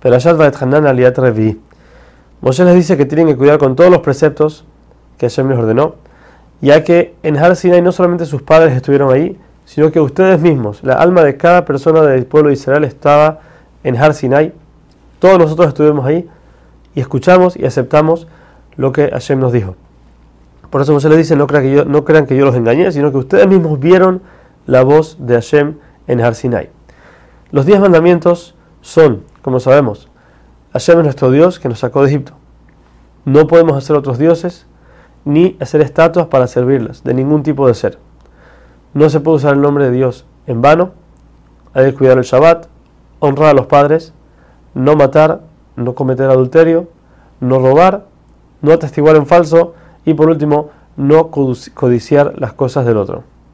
Perashat Vaethanan Aliat Revi. Moshe les dice que tienen que cuidar con todos los preceptos que Hashem les ordenó, ya que en Har Sinai no solamente sus padres estuvieron ahí, sino que ustedes mismos, la alma de cada persona del pueblo de Israel estaba en Har Sinai. Todos nosotros estuvimos ahí y escuchamos y aceptamos lo que Hashem nos dijo. Por eso Moshe les dice, no crean, que yo, no crean que yo los engañé, sino que ustedes mismos vieron la voz de Hashem en Har Sinai. Los diez mandamientos son como sabemos, Hashem es nuestro Dios que nos sacó de Egipto. No podemos hacer otros dioses ni hacer estatuas para servirlas, de ningún tipo de ser. No se puede usar el nombre de Dios en vano, hay que cuidar el Shabbat, honrar a los padres, no matar, no cometer adulterio, no robar, no atestiguar en falso y por último, no codiciar las cosas del otro.